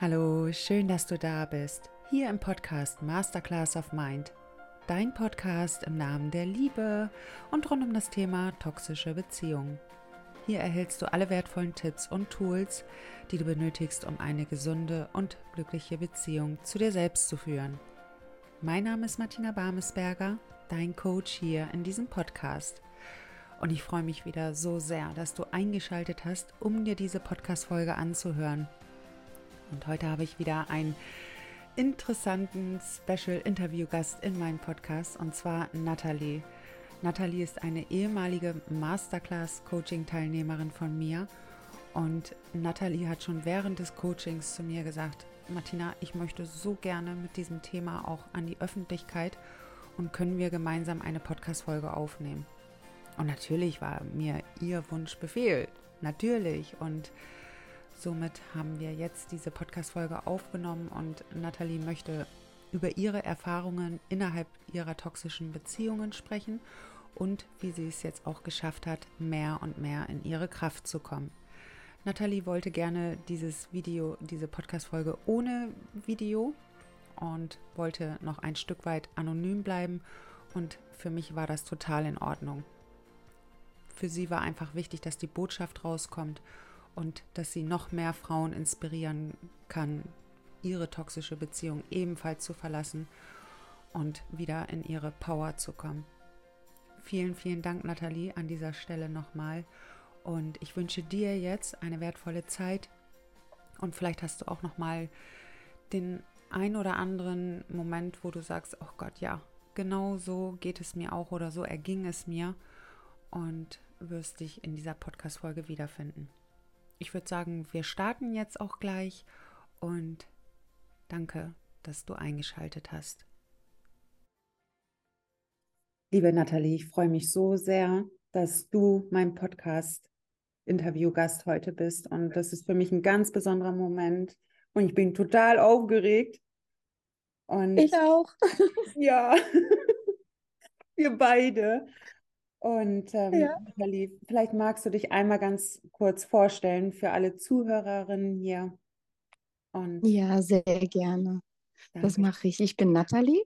Hallo, schön, dass du da bist. Hier im Podcast Masterclass of Mind. Dein Podcast im Namen der Liebe und rund um das Thema toxische Beziehungen. Hier erhältst du alle wertvollen Tipps und Tools, die du benötigst, um eine gesunde und glückliche Beziehung zu dir selbst zu führen. Mein Name ist Martina Barmesberger, dein Coach hier in diesem Podcast. Und ich freue mich wieder so sehr, dass du eingeschaltet hast, um dir diese Podcast-Folge anzuhören. Und heute habe ich wieder einen interessanten Special-Interview-Gast in meinem Podcast und zwar Nathalie. Nathalie ist eine ehemalige Masterclass-Coaching-Teilnehmerin von mir und Nathalie hat schon während des Coachings zu mir gesagt, Martina, ich möchte so gerne mit diesem Thema auch an die Öffentlichkeit und können wir gemeinsam eine Podcast-Folge aufnehmen. Und natürlich war mir ihr Wunsch Befehl, natürlich. Und Somit haben wir jetzt diese Podcast-Folge aufgenommen und Nathalie möchte über ihre Erfahrungen innerhalb ihrer toxischen Beziehungen sprechen und wie sie es jetzt auch geschafft hat, mehr und mehr in ihre Kraft zu kommen. Nathalie wollte gerne dieses Video, diese Podcast-Folge ohne Video und wollte noch ein Stück weit anonym bleiben und für mich war das total in Ordnung. Für sie war einfach wichtig, dass die Botschaft rauskommt und dass sie noch mehr Frauen inspirieren kann, ihre toxische Beziehung ebenfalls zu verlassen und wieder in ihre Power zu kommen. Vielen, vielen Dank, Nathalie, an dieser Stelle nochmal. Und ich wünsche dir jetzt eine wertvolle Zeit. Und vielleicht hast du auch nochmal den ein oder anderen Moment, wo du sagst, oh Gott, ja, genau so geht es mir auch oder so erging es mir. Und wirst dich in dieser Podcast-Folge wiederfinden ich würde sagen, wir starten jetzt auch gleich und danke, dass du eingeschaltet hast. Liebe Nathalie, ich freue mich so sehr, dass du mein Podcast Interviewgast heute bist und das ist für mich ein ganz besonderer Moment und ich bin total aufgeregt. Und ich auch. ja, wir beide. Und ähm, ja. Nathalie, vielleicht magst du dich einmal ganz kurz vorstellen für alle Zuhörerinnen hier. Und ja, sehr gerne. Danke. Das mache ich. Ich bin Nathalie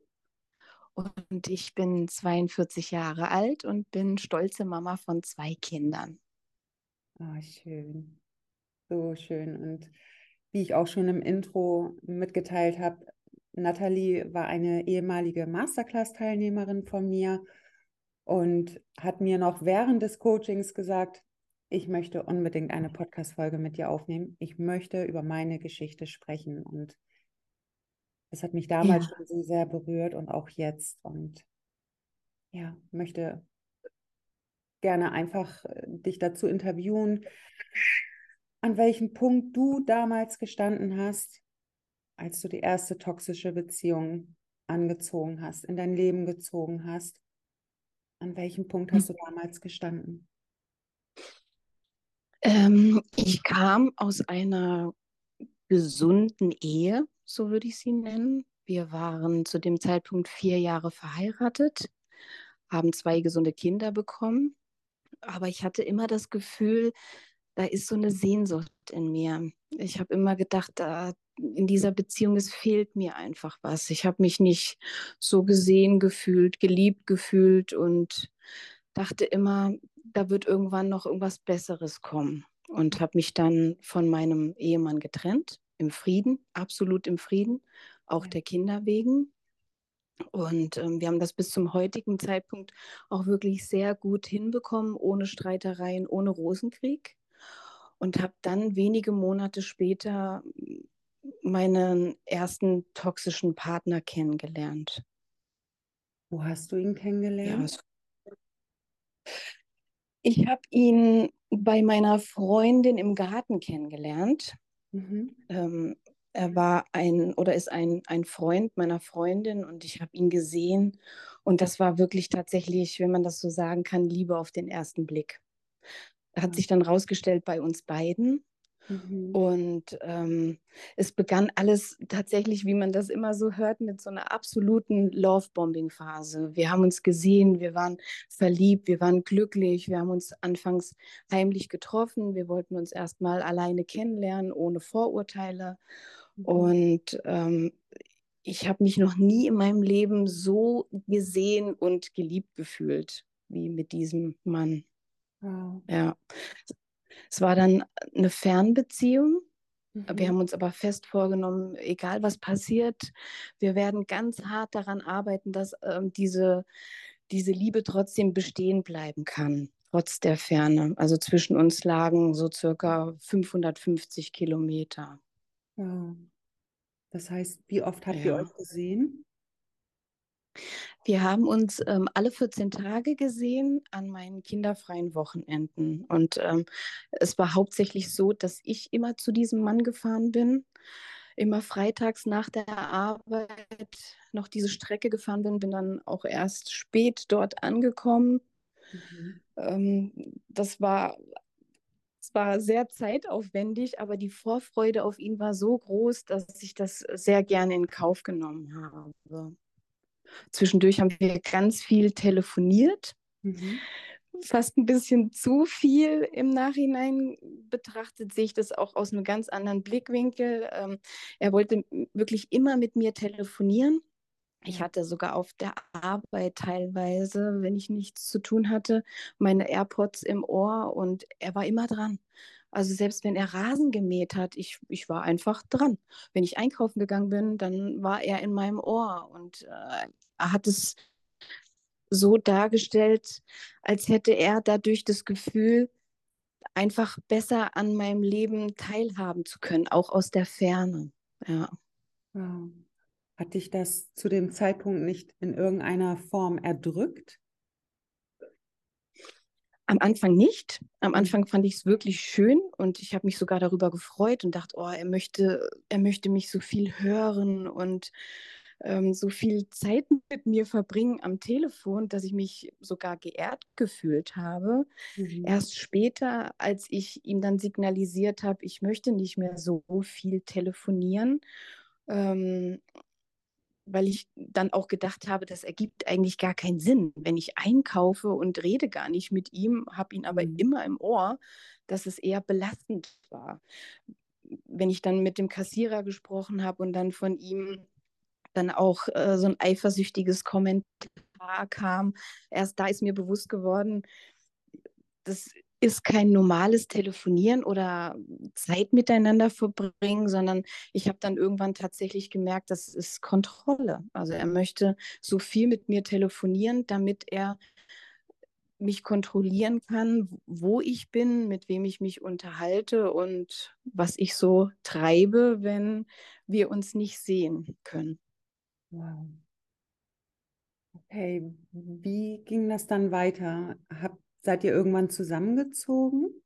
und ich bin 42 Jahre alt und bin stolze Mama von zwei Kindern. Oh, schön. So schön. Und wie ich auch schon im Intro mitgeteilt habe, Nathalie war eine ehemalige Masterclass-Teilnehmerin von mir und hat mir noch während des Coachings gesagt, ich möchte unbedingt eine Podcast-Folge mit dir aufnehmen. Ich möchte über meine Geschichte sprechen. Und es hat mich damals ja. schon so sehr berührt und auch jetzt. Und ja, möchte gerne einfach äh, dich dazu interviewen, an welchem Punkt du damals gestanden hast, als du die erste toxische Beziehung angezogen hast, in dein Leben gezogen hast an welchem Punkt hast du damals gestanden? Ähm, ich kam aus einer gesunden Ehe, so würde ich sie nennen. Wir waren zu dem Zeitpunkt vier Jahre verheiratet, haben zwei gesunde Kinder bekommen. Aber ich hatte immer das Gefühl, da ist so eine Sehnsucht in mir. Ich habe immer gedacht, da, in dieser Beziehung, es fehlt mir einfach was. Ich habe mich nicht so gesehen gefühlt, geliebt gefühlt und dachte immer, da wird irgendwann noch irgendwas Besseres kommen. Und habe mich dann von meinem Ehemann getrennt, im Frieden, absolut im Frieden, auch der Kinder wegen. Und ähm, wir haben das bis zum heutigen Zeitpunkt auch wirklich sehr gut hinbekommen, ohne Streitereien, ohne Rosenkrieg. Und habe dann wenige Monate später meinen ersten toxischen Partner kennengelernt. Wo hast du ihn kennengelernt? Ja, ich habe ihn bei meiner Freundin im Garten kennengelernt. Mhm. Ähm, er war ein oder ist ein, ein Freund meiner Freundin und ich habe ihn gesehen. Und das war wirklich tatsächlich, wenn man das so sagen kann, Liebe auf den ersten Blick. Hat sich dann rausgestellt bei uns beiden. Mhm. Und ähm, es begann alles tatsächlich, wie man das immer so hört, mit so einer absoluten Love-Bombing-Phase. Wir haben uns gesehen, wir waren verliebt, wir waren glücklich, wir haben uns anfangs heimlich getroffen, wir wollten uns erstmal alleine kennenlernen, ohne Vorurteile. Mhm. Und ähm, ich habe mich noch nie in meinem Leben so gesehen und geliebt gefühlt wie mit diesem Mann. Wow. Ja. Es war dann eine Fernbeziehung. Mhm. Wir haben uns aber fest vorgenommen, egal was passiert, wir werden ganz hart daran arbeiten, dass ähm, diese, diese Liebe trotzdem bestehen bleiben kann, trotz der Ferne. Also zwischen uns lagen so circa 550 Kilometer. Wow. Das heißt, wie oft habt ja. ihr euch gesehen? Wir haben uns ähm, alle 14 Tage gesehen an meinen kinderfreien Wochenenden. Und ähm, es war hauptsächlich so, dass ich immer zu diesem Mann gefahren bin, immer freitags nach der Arbeit noch diese Strecke gefahren bin, bin dann auch erst spät dort angekommen. Mhm. Ähm, das war es war sehr zeitaufwendig, aber die Vorfreude auf ihn war so groß, dass ich das sehr gerne in Kauf genommen habe. Zwischendurch haben wir ganz viel telefoniert. Mhm. Fast ein bisschen zu viel im Nachhinein betrachtet, sehe ich das auch aus einem ganz anderen Blickwinkel. Ähm, er wollte wirklich immer mit mir telefonieren. Ich hatte sogar auf der Arbeit teilweise, wenn ich nichts zu tun hatte, meine AirPods im Ohr und er war immer dran. Also selbst wenn er Rasen gemäht hat, ich, ich war einfach dran. Wenn ich einkaufen gegangen bin, dann war er in meinem Ohr und äh, hat es so dargestellt, als hätte er dadurch das Gefühl, einfach besser an meinem Leben teilhaben zu können, auch aus der Ferne. Ja. Hat dich das zu dem Zeitpunkt nicht in irgendeiner Form erdrückt? Am Anfang nicht. Am mhm. Anfang fand ich es wirklich schön und ich habe mich sogar darüber gefreut und dachte, oh, er möchte, er möchte mich so viel hören und ähm, so viel Zeit mit mir verbringen am Telefon, dass ich mich sogar geehrt gefühlt habe. Mhm. Erst später, als ich ihm dann signalisiert habe, ich möchte nicht mehr so viel telefonieren, ähm, weil ich dann auch gedacht habe, das ergibt eigentlich gar keinen Sinn, wenn ich einkaufe und rede gar nicht mit ihm, habe ihn aber mhm. immer im Ohr, dass es eher belastend war. Wenn ich dann mit dem Kassierer gesprochen habe und dann von ihm dann auch äh, so ein eifersüchtiges Kommentar kam, erst da ist mir bewusst geworden, das ist kein normales Telefonieren oder Zeit miteinander verbringen, sondern ich habe dann irgendwann tatsächlich gemerkt, das ist Kontrolle. Also er möchte so viel mit mir telefonieren, damit er mich kontrollieren kann, wo ich bin, mit wem ich mich unterhalte und was ich so treibe, wenn wir uns nicht sehen können. Wow. Okay, wie ging das dann weiter? Hab, Seid ihr irgendwann zusammengezogen?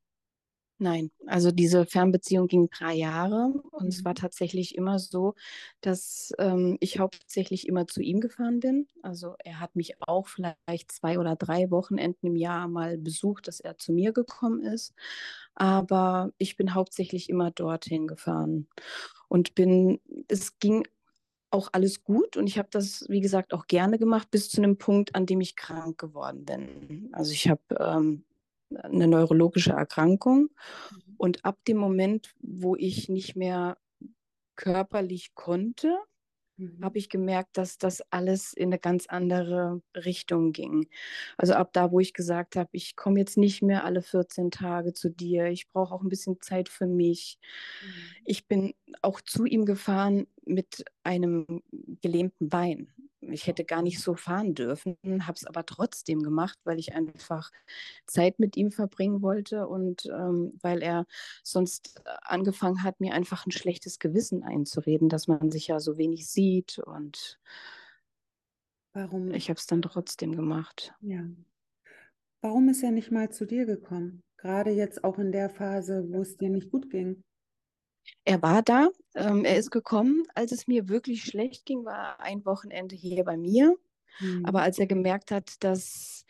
Nein, also diese Fernbeziehung ging drei Jahre und mhm. es war tatsächlich immer so, dass ähm, ich hauptsächlich immer zu ihm gefahren bin. Also er hat mich auch vielleicht zwei oder drei Wochenenden im Jahr mal besucht, dass er zu mir gekommen ist. Aber ich bin hauptsächlich immer dorthin gefahren und bin, es ging auch alles gut und ich habe das, wie gesagt, auch gerne gemacht bis zu einem Punkt, an dem ich krank geworden bin. Also ich habe ähm, eine neurologische Erkrankung mhm. und ab dem Moment, wo ich nicht mehr körperlich konnte, mhm. habe ich gemerkt, dass das alles in eine ganz andere Richtung ging. Also ab da, wo ich gesagt habe, ich komme jetzt nicht mehr alle 14 Tage zu dir, ich brauche auch ein bisschen Zeit für mich. Mhm. Ich bin auch zu ihm gefahren mit einem gelähmten Bein. Ich hätte gar nicht so fahren dürfen, habe es aber trotzdem gemacht, weil ich einfach Zeit mit ihm verbringen wollte und ähm, weil er sonst äh, angefangen hat, mir einfach ein schlechtes Gewissen einzureden, dass man sich ja so wenig sieht und Warum? ich habe es dann trotzdem gemacht. Ja. Warum ist er nicht mal zu dir gekommen? Gerade jetzt auch in der Phase, wo es dir nicht gut ging. Er war da, ähm, er ist gekommen, als es mir wirklich schlecht ging, war ein Wochenende hier bei mir. Mhm. Aber als er gemerkt hat, dass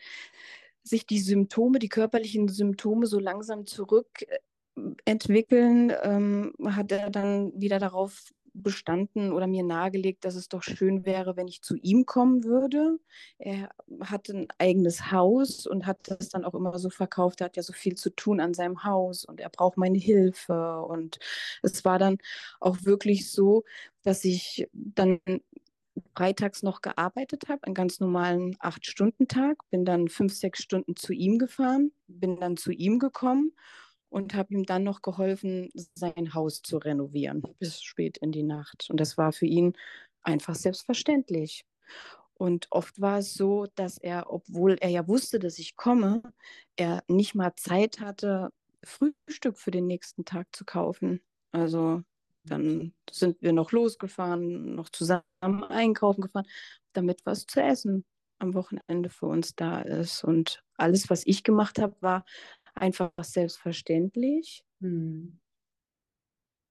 sich die Symptome, die körperlichen Symptome so langsam zurückentwickeln, äh, ähm, hat er dann wieder darauf bestanden oder mir nahegelegt, dass es doch schön wäre, wenn ich zu ihm kommen würde. Er hatte ein eigenes Haus und hat das dann auch immer so verkauft. Er hat ja so viel zu tun an seinem Haus und er braucht meine Hilfe. Und es war dann auch wirklich so, dass ich dann freitags noch gearbeitet habe, einen ganz normalen Acht-Stunden-Tag, bin dann fünf, sechs Stunden zu ihm gefahren, bin dann zu ihm gekommen und habe ihm dann noch geholfen, sein Haus zu renovieren bis spät in die Nacht. Und das war für ihn einfach selbstverständlich. Und oft war es so, dass er, obwohl er ja wusste, dass ich komme, er nicht mal Zeit hatte, Frühstück für den nächsten Tag zu kaufen. Also dann sind wir noch losgefahren, noch zusammen einkaufen gefahren, damit was zu essen am Wochenende für uns da ist. Und alles, was ich gemacht habe, war einfach selbstverständlich. Hm.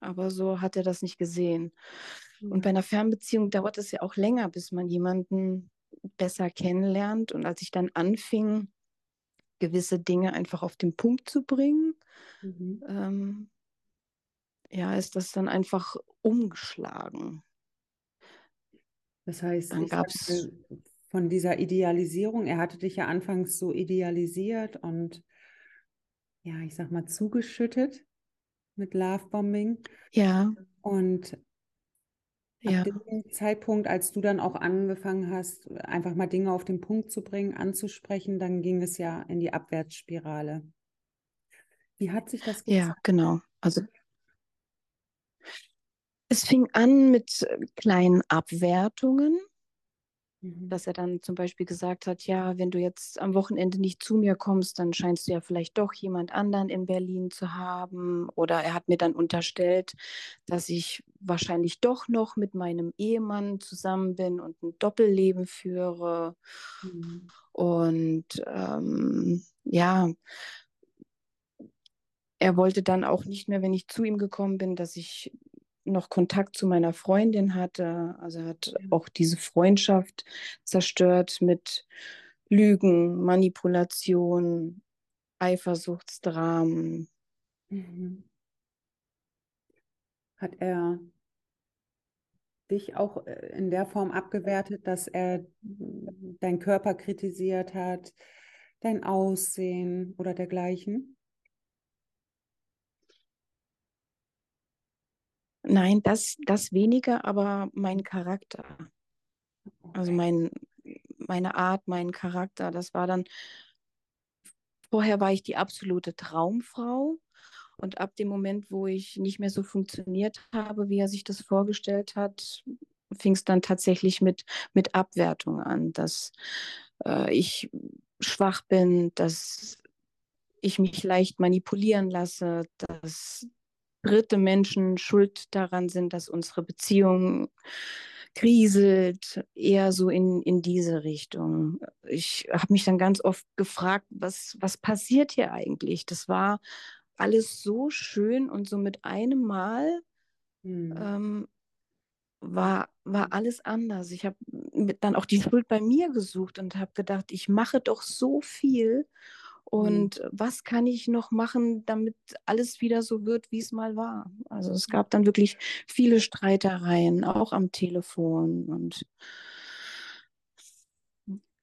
Aber so hat er das nicht gesehen. Ja. Und bei einer Fernbeziehung dauert es ja auch länger, bis man jemanden besser kennenlernt. Und als ich dann anfing, gewisse Dinge einfach auf den Punkt zu bringen, mhm. ähm, ja, ist das dann einfach umgeschlagen. Das heißt, dann gab es von dieser Idealisierung, er hatte dich ja anfangs so idealisiert und ja, ich sag mal, zugeschüttet mit Lovebombing. Ja. Und ja. ab dem Zeitpunkt, als du dann auch angefangen hast, einfach mal Dinge auf den Punkt zu bringen, anzusprechen, dann ging es ja in die Abwärtsspirale. Wie hat sich das gezeigt? Ja, genau. Also es fing an mit kleinen Abwertungen. Mhm. Dass er dann zum Beispiel gesagt hat, ja, wenn du jetzt am Wochenende nicht zu mir kommst, dann scheinst du ja vielleicht doch jemand anderen in Berlin zu haben. Oder er hat mir dann unterstellt, dass ich wahrscheinlich doch noch mit meinem Ehemann zusammen bin und ein Doppelleben führe. Mhm. Und ähm, ja, er wollte dann auch nicht mehr, wenn ich zu ihm gekommen bin, dass ich noch Kontakt zu meiner Freundin hatte. Also er hat auch diese Freundschaft zerstört mit Lügen, Manipulation, Eifersuchtsdramen. Mhm. Hat er dich auch äh, in der Form abgewertet, dass er deinen Körper kritisiert hat, dein Aussehen oder dergleichen? Nein, das, das weniger, aber mein Charakter. Also mein, meine Art, mein Charakter, das war dann, vorher war ich die absolute Traumfrau. Und ab dem Moment, wo ich nicht mehr so funktioniert habe, wie er sich das vorgestellt hat, fing es dann tatsächlich mit, mit Abwertung an, dass äh, ich schwach bin, dass ich mich leicht manipulieren lasse, dass dritte Menschen schuld daran sind, dass unsere Beziehung kriselt, eher so in, in diese Richtung. Ich habe mich dann ganz oft gefragt, was, was passiert hier eigentlich? Das war alles so schön und so mit einem Mal hm. ähm, war, war alles anders. Ich habe dann auch die Schuld bei mir gesucht und habe gedacht, ich mache doch so viel Mhm. Und mhm. was kann ich noch machen, damit alles wieder so wird, wie es mal war? Also es gab dann wirklich viele Streitereien, auch am Telefon und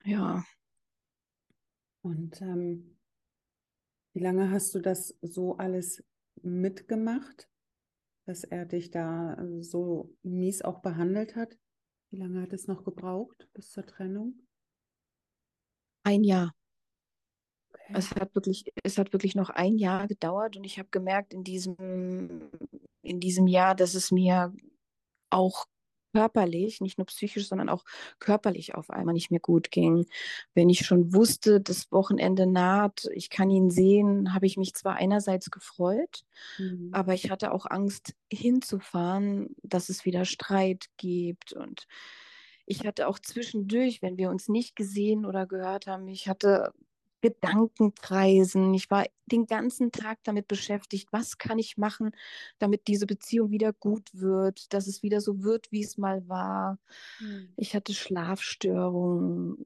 ja. Und ähm, wie lange hast du das so alles mitgemacht, dass er dich da so mies auch behandelt hat? Wie lange hat es noch gebraucht bis zur Trennung? Ein Jahr. Es hat wirklich, es hat wirklich noch ein Jahr gedauert und ich habe gemerkt in diesem, in diesem Jahr, dass es mir auch körperlich, nicht nur psychisch, sondern auch körperlich auf einmal nicht mehr gut ging. Wenn ich schon wusste, das Wochenende naht, ich kann ihn sehen, habe ich mich zwar einerseits gefreut, mhm. aber ich hatte auch Angst hinzufahren, dass es wieder Streit gibt und ich hatte auch zwischendurch, wenn wir uns nicht gesehen oder gehört haben, ich hatte Gedankenkreisen. Ich war den ganzen Tag damit beschäftigt, was kann ich machen, damit diese Beziehung wieder gut wird, dass es wieder so wird, wie es mal war. Mhm. Ich hatte Schlafstörungen,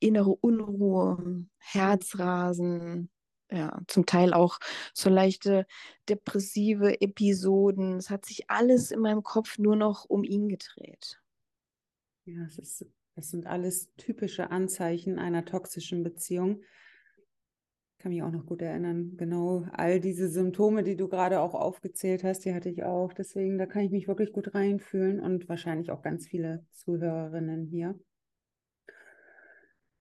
innere Unruhe, Herzrasen. ja, zum Teil auch so leichte depressive Episoden. Es hat sich alles in meinem Kopf nur noch um ihn gedreht. Ja, es ist, das sind alles typische Anzeichen einer toxischen Beziehung. Ich kann mich auch noch gut erinnern, genau all diese Symptome, die du gerade auch aufgezählt hast, die hatte ich auch. Deswegen, da kann ich mich wirklich gut reinfühlen und wahrscheinlich auch ganz viele Zuhörerinnen hier.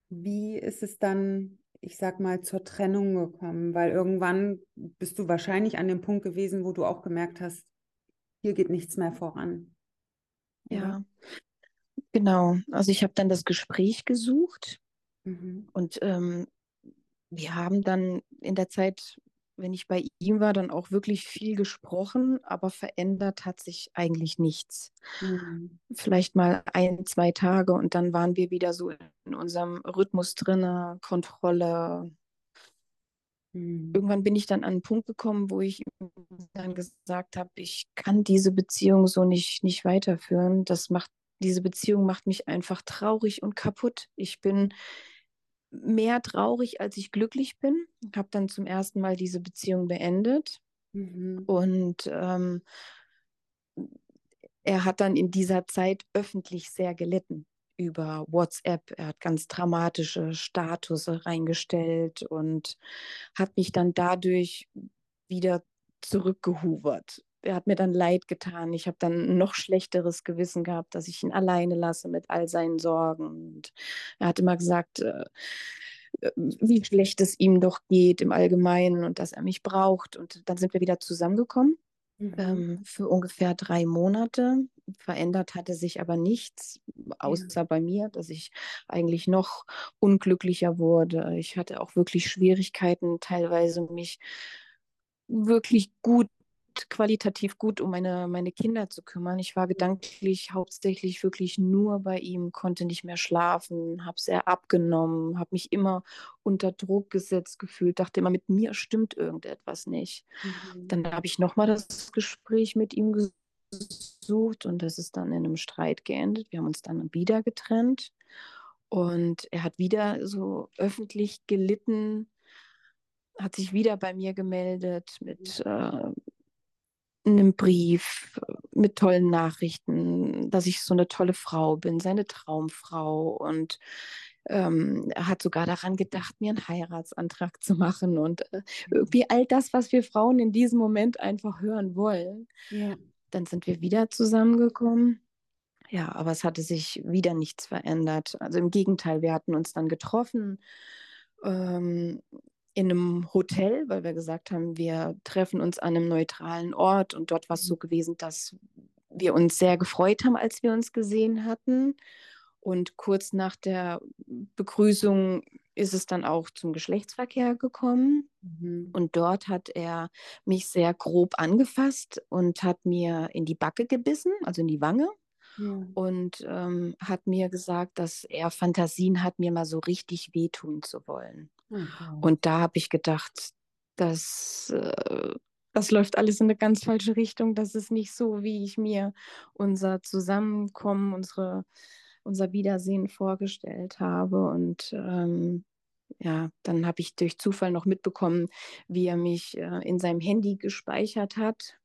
Wie ist es dann ich sag mal, zur Trennung gekommen? Weil irgendwann bist du wahrscheinlich an dem Punkt gewesen, wo du auch gemerkt hast, hier geht nichts mehr voran. Ja, genau. Also ich habe dann das Gespräch gesucht mhm. und ähm, wir haben dann in der Zeit, wenn ich bei ihm war, dann auch wirklich viel gesprochen, aber verändert hat sich eigentlich nichts. Mhm. Vielleicht mal ein, zwei Tage und dann waren wir wieder so in unserem Rhythmus drin, Kontrolle. Mhm. Irgendwann bin ich dann an einen Punkt gekommen, wo ich dann gesagt habe, ich kann diese Beziehung so nicht, nicht weiterführen. Das macht, diese Beziehung macht mich einfach traurig und kaputt. Ich bin mehr traurig, als ich glücklich bin. Habe dann zum ersten Mal diese Beziehung beendet. Mhm. Und ähm, er hat dann in dieser Zeit öffentlich sehr gelitten über WhatsApp. Er hat ganz dramatische Status reingestellt und hat mich dann dadurch wieder zurückgehuvert. Er hat mir dann leid getan. Ich habe dann ein noch schlechteres Gewissen gehabt, dass ich ihn alleine lasse mit all seinen Sorgen. Und er hat immer gesagt, äh, wie schlecht es ihm doch geht im Allgemeinen und dass er mich braucht. Und dann sind wir wieder zusammengekommen mhm. ähm, für ungefähr drei Monate. Verändert hatte sich aber nichts, außer ja. bei mir, dass ich eigentlich noch unglücklicher wurde. Ich hatte auch wirklich Schwierigkeiten, teilweise mich wirklich gut qualitativ gut um meine, meine Kinder zu kümmern. Ich war gedanklich hauptsächlich wirklich nur bei ihm, konnte nicht mehr schlafen, habe sehr abgenommen, habe mich immer unter Druck gesetzt gefühlt, dachte immer, mit mir stimmt irgendetwas nicht. Mhm. Dann habe ich nochmal das Gespräch mit ihm gesucht und das ist dann in einem Streit geendet. Wir haben uns dann wieder getrennt und er hat wieder so öffentlich gelitten hat sich wieder bei mir gemeldet mit äh, einem Brief mit tollen Nachrichten, dass ich so eine tolle Frau bin, seine Traumfrau. Und ähm, er hat sogar daran gedacht, mir einen Heiratsantrag zu machen und äh, irgendwie all das, was wir Frauen in diesem Moment einfach hören wollen. Ja. Dann sind wir wieder zusammengekommen. Ja, aber es hatte sich wieder nichts verändert. Also im Gegenteil, wir hatten uns dann getroffen. Ähm, in einem Hotel, weil wir gesagt haben, wir treffen uns an einem neutralen Ort und dort war es so mhm. gewesen, dass wir uns sehr gefreut haben, als wir uns gesehen hatten. Und kurz nach der Begrüßung ist es dann auch zum Geschlechtsverkehr gekommen. Mhm. Und dort hat er mich sehr grob angefasst und hat mir in die Backe gebissen, also in die Wange. Ja. Und ähm, hat mir gesagt, dass er Fantasien hat, mir mal so richtig wehtun zu wollen. Okay. Und da habe ich gedacht, dass äh, das läuft alles in eine ganz falsche Richtung. Das ist nicht so, wie ich mir unser Zusammenkommen, unsere, unser Wiedersehen vorgestellt habe. Und ähm, ja, dann habe ich durch Zufall noch mitbekommen, wie er mich äh, in seinem Handy gespeichert hat,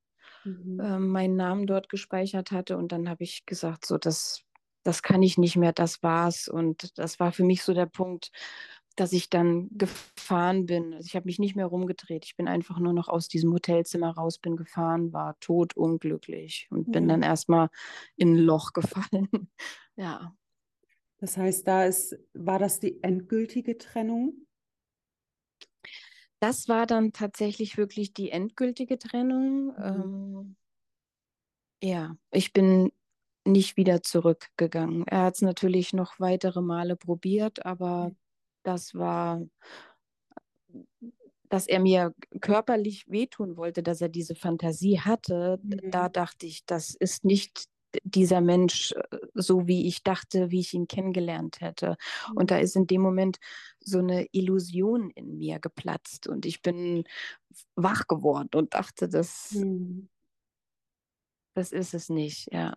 mhm. äh, meinen Namen dort gespeichert hatte. Und dann habe ich gesagt, so, das, das kann ich nicht mehr, das war's. Und das war für mich so der Punkt, dass ich dann gefahren bin. Also ich habe mich nicht mehr rumgedreht. Ich bin einfach nur noch aus diesem Hotelzimmer raus, bin gefahren, war totunglücklich und bin dann erstmal in ein Loch gefallen. ja. Das heißt, da ist, war das die endgültige Trennung? Das war dann tatsächlich wirklich die endgültige Trennung. Mhm. Ähm, ja, ich bin nicht wieder zurückgegangen. Er hat es natürlich noch weitere Male probiert, aber mhm das war, dass er mir körperlich wehtun wollte, dass er diese Fantasie hatte, mhm. da dachte ich, das ist nicht dieser Mensch äh, so, wie ich dachte, wie ich ihn kennengelernt hätte. Mhm. Und da ist in dem Moment so eine Illusion in mir geplatzt und ich bin wach geworden und dachte, das, mhm. das ist es nicht, ja.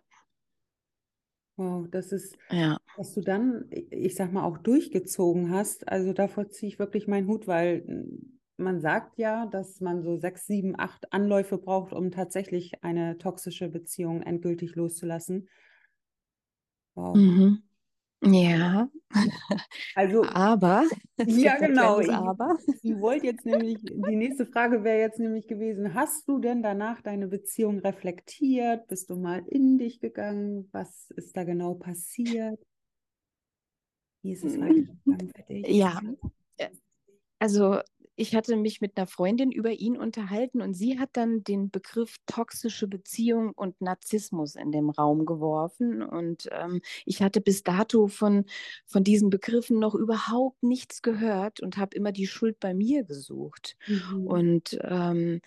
Wow, das ist, ja. was du dann, ich sag mal, auch durchgezogen hast. Also davor ziehe ich wirklich meinen Hut, weil man sagt ja, dass man so sechs, sieben, acht Anläufe braucht, um tatsächlich eine toxische Beziehung endgültig loszulassen. Wow. Mhm. Ja. Also, aber. Ja, genau. Ich, aber. ich wollte jetzt nämlich, die nächste Frage wäre jetzt nämlich gewesen: Hast du denn danach deine Beziehung reflektiert? Bist du mal in dich gegangen? Was ist da genau passiert? Wie ist es weitergegangen für dich? Ja. Also, ich hatte mich mit einer Freundin über ihn unterhalten und sie hat dann den Begriff toxische Beziehung und Narzissmus in den Raum geworfen. Und ähm, ich hatte bis dato von, von diesen Begriffen noch überhaupt nichts gehört und habe immer die Schuld bei mir gesucht. Mhm. Und ähm,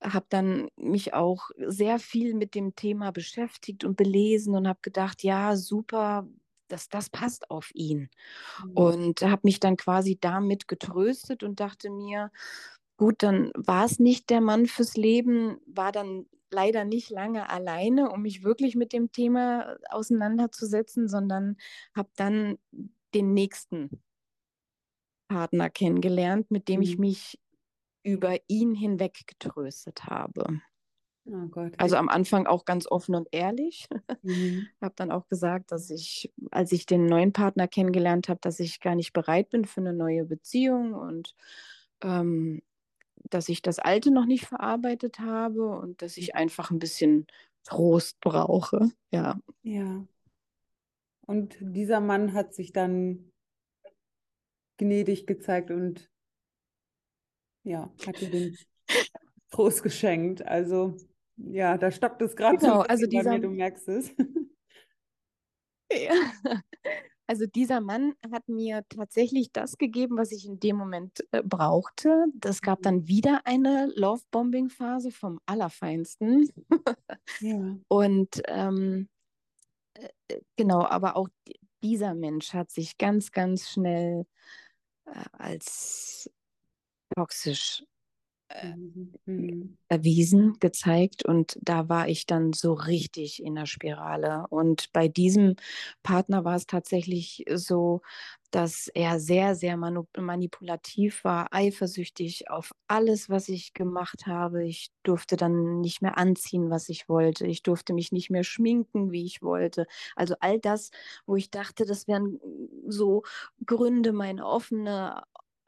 habe dann mich auch sehr viel mit dem Thema beschäftigt und belesen und habe gedacht, ja, super, das, das passt auf ihn. Mhm. Und habe mich dann quasi damit getröstet und dachte mir, gut, dann war es nicht der Mann fürs Leben, war dann leider nicht lange alleine, um mich wirklich mit dem Thema auseinanderzusetzen, sondern habe dann den nächsten Partner kennengelernt, mit dem mhm. ich mich über ihn hinweg getröstet habe. Oh Gott. Also am Anfang auch ganz offen und ehrlich. Mhm. habe dann auch gesagt, dass ich, als ich den neuen Partner kennengelernt habe, dass ich gar nicht bereit bin für eine neue Beziehung und ähm, dass ich das Alte noch nicht verarbeitet habe und dass ich einfach ein bisschen Trost brauche. Ja. Ja. Und dieser Mann hat sich dann gnädig gezeigt und ja, hat dir den Trost geschenkt. Also ja, da stockt es gerade genau, so also dieser, mir, du merkst es. Ja. Also dieser Mann hat mir tatsächlich das gegeben, was ich in dem Moment äh, brauchte. Das gab mhm. dann wieder eine Love-Bombing-Phase vom Allerfeinsten. ja. Und ähm, äh, äh, genau, aber auch dieser Mensch hat sich ganz, ganz schnell äh, als toxisch Mhm. erwiesen, gezeigt und da war ich dann so richtig in der Spirale. Und bei diesem Partner war es tatsächlich so, dass er sehr, sehr manipulativ war, eifersüchtig auf alles, was ich gemacht habe. Ich durfte dann nicht mehr anziehen, was ich wollte. Ich durfte mich nicht mehr schminken, wie ich wollte. Also all das, wo ich dachte, das wären so Gründe, meine offene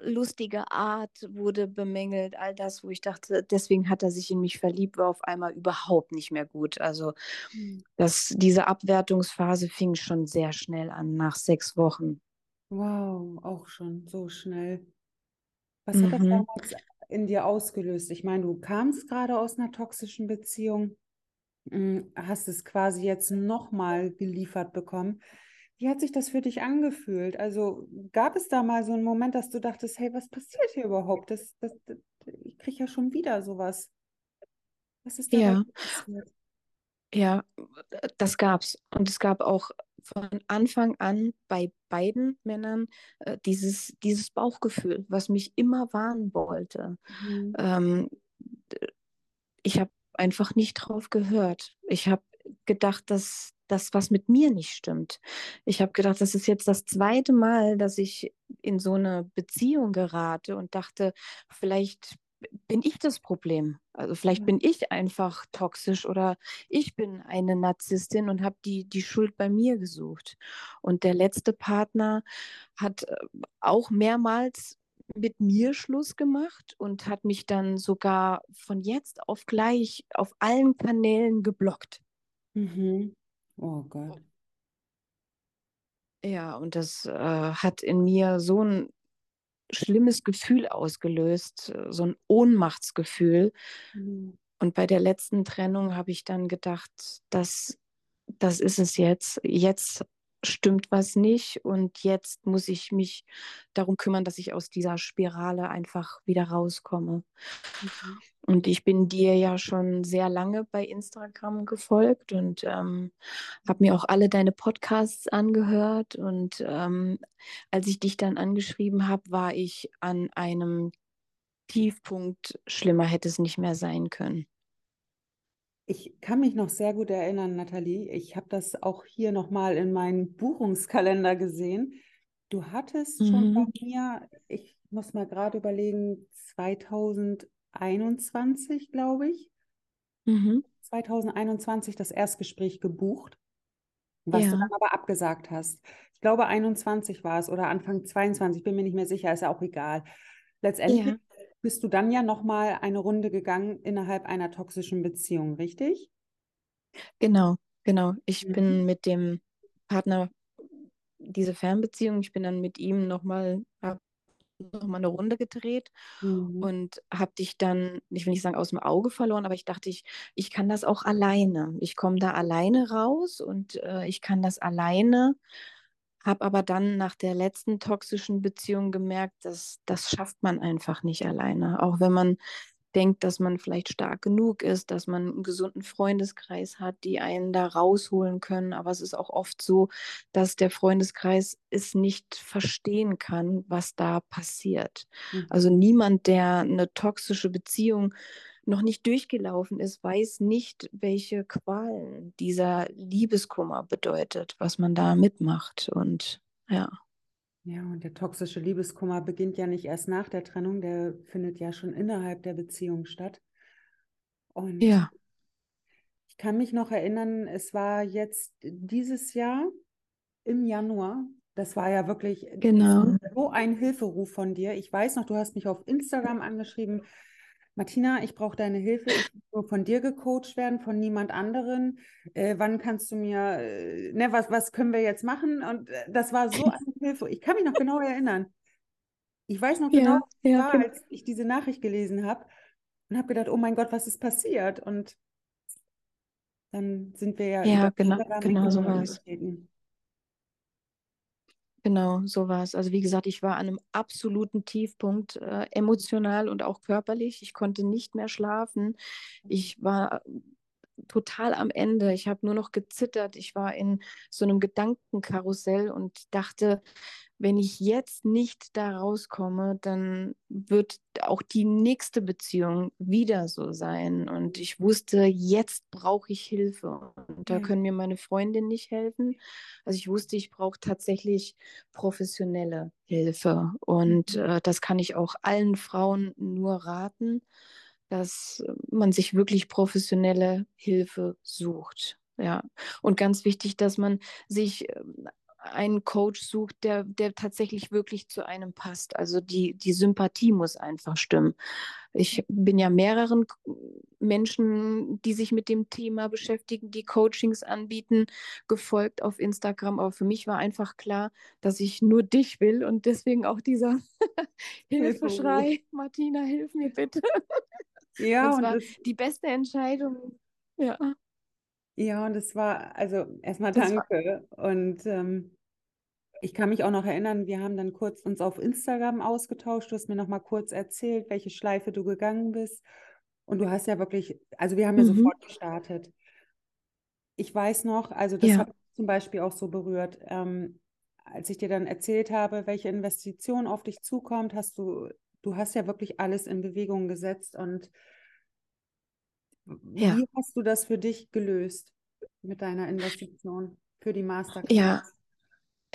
lustige Art wurde bemängelt, all das, wo ich dachte, deswegen hat er sich in mich verliebt, war auf einmal überhaupt nicht mehr gut. Also mhm. das, diese Abwertungsphase fing schon sehr schnell an, nach sechs Wochen. Wow, auch schon so schnell. Was hat das mhm. damals in dir ausgelöst? Ich meine, du kamst gerade aus einer toxischen Beziehung, hm, hast es quasi jetzt nochmal geliefert bekommen. Wie hat sich das für dich angefühlt? Also gab es da mal so einen Moment, dass du dachtest, hey, was passiert hier überhaupt? Das, das, das ich kriege ja schon wieder sowas. Was ist da ja. passiert? Ja, das gab's. Und es gab auch von Anfang an bei beiden Männern äh, dieses, dieses Bauchgefühl, was mich immer warnen wollte. Mhm. Ähm, ich habe einfach nicht drauf gehört. Ich habe gedacht, dass das was mit mir nicht stimmt. Ich habe gedacht, das ist jetzt das zweite Mal, dass ich in so eine Beziehung gerate und dachte, vielleicht bin ich das Problem. Also vielleicht bin ich einfach toxisch oder ich bin eine Narzisstin und habe die, die Schuld bei mir gesucht. Und der letzte Partner hat äh, auch mehrmals mit mir Schluss gemacht und hat mich dann sogar von jetzt auf gleich auf allen Kanälen geblockt. Mhm. Oh Gott. Ja, und das äh, hat in mir so ein schlimmes Gefühl ausgelöst, äh, so ein Ohnmachtsgefühl. Mhm. Und bei der letzten Trennung habe ich dann gedacht, das, das ist es jetzt. Jetzt stimmt was nicht und jetzt muss ich mich darum kümmern, dass ich aus dieser Spirale einfach wieder rauskomme. Mhm. Und ich bin dir ja schon sehr lange bei Instagram gefolgt und ähm, habe mir auch alle deine Podcasts angehört. Und ähm, als ich dich dann angeschrieben habe, war ich an einem Tiefpunkt. Schlimmer hätte es nicht mehr sein können. Ich kann mich noch sehr gut erinnern, Nathalie. Ich habe das auch hier nochmal in meinem Buchungskalender gesehen. Du hattest mhm. schon bei mir, ich muss mal gerade überlegen, 2021, glaube ich. Mhm. 2021 das Erstgespräch gebucht, was ja. du dann aber abgesagt hast. Ich glaube, 21 war es oder Anfang 22, bin mir nicht mehr sicher, ist ja auch egal. Letztendlich ja. bist du dann ja nochmal eine Runde gegangen innerhalb einer toxischen Beziehung, richtig? Genau, genau. Ich mhm. bin mit dem Partner diese Fernbeziehung, ich bin dann mit ihm nochmal, noch mal eine Runde gedreht mhm. und habe dich dann, ich will nicht sagen aus dem Auge verloren, aber ich dachte, ich, ich kann das auch alleine. Ich komme da alleine raus und äh, ich kann das alleine. Habe aber dann nach der letzten toxischen Beziehung gemerkt, dass das schafft man einfach nicht alleine. Auch wenn man denkt, dass man vielleicht stark genug ist, dass man einen gesunden Freundeskreis hat, die einen da rausholen können. Aber es ist auch oft so, dass der Freundeskreis es nicht verstehen kann, was da passiert. Mhm. Also niemand, der eine toxische Beziehung noch nicht durchgelaufen ist, weiß nicht, welche Qualen dieser Liebeskummer bedeutet, was man da mitmacht. Und ja. Ja, und der toxische Liebeskummer beginnt ja nicht erst nach der Trennung, der findet ja schon innerhalb der Beziehung statt. Und ja. ich kann mich noch erinnern, es war jetzt dieses Jahr im Januar. Das war ja wirklich genau. so ein Hilferuf von dir. Ich weiß noch, du hast mich auf Instagram angeschrieben. Martina, ich brauche deine Hilfe. Ich will nur von dir gecoacht werden, von niemand anderen. Äh, wann kannst du mir, äh, ne, was, was können wir jetzt machen? Und äh, das war so eine Hilfe. Ich kann mich noch genau erinnern. Ich weiß noch genau, ja, ja, war, genau. als ich diese Nachricht gelesen habe und habe gedacht, oh mein Gott, was ist passiert? Und dann sind wir ja, ja genau, genau so war es. Genau, so war es. Also wie gesagt, ich war an einem absoluten Tiefpunkt, äh, emotional und auch körperlich. Ich konnte nicht mehr schlafen. Ich war total am Ende. Ich habe nur noch gezittert. Ich war in so einem Gedankenkarussell und dachte, wenn ich jetzt nicht da rauskomme, dann wird auch die nächste Beziehung wieder so sein. Und ich wusste, jetzt brauche ich Hilfe. Und da können mir meine Freundin nicht helfen. Also ich wusste, ich brauche tatsächlich professionelle Hilfe. Und mhm. äh, das kann ich auch allen Frauen nur raten, dass man sich wirklich professionelle Hilfe sucht. Ja, und ganz wichtig, dass man sich ähm, einen Coach sucht, der, der tatsächlich wirklich zu einem passt. Also die, die Sympathie muss einfach stimmen. Ich bin ja mehreren Menschen, die sich mit dem Thema beschäftigen, die Coachings anbieten, gefolgt auf Instagram. Aber für mich war einfach klar, dass ich nur dich will und deswegen auch dieser Hilfeschrei. Martina, hilf mir bitte. Ja, und, und das die beste Entscheidung. Ja. Ja, und es war, also erstmal danke. Und ähm, ich kann mich auch noch erinnern, wir haben dann kurz uns auf Instagram ausgetauscht. Du hast mir noch mal kurz erzählt, welche Schleife du gegangen bist. Und du hast ja wirklich, also wir haben ja mhm. sofort gestartet. Ich weiß noch, also das ja. hat mich zum Beispiel auch so berührt. Ähm, als ich dir dann erzählt habe, welche Investition auf dich zukommt, hast du, du hast ja wirklich alles in Bewegung gesetzt. Und ja. wie hast du das für dich gelöst mit deiner Investition für die Masterclass? Ja,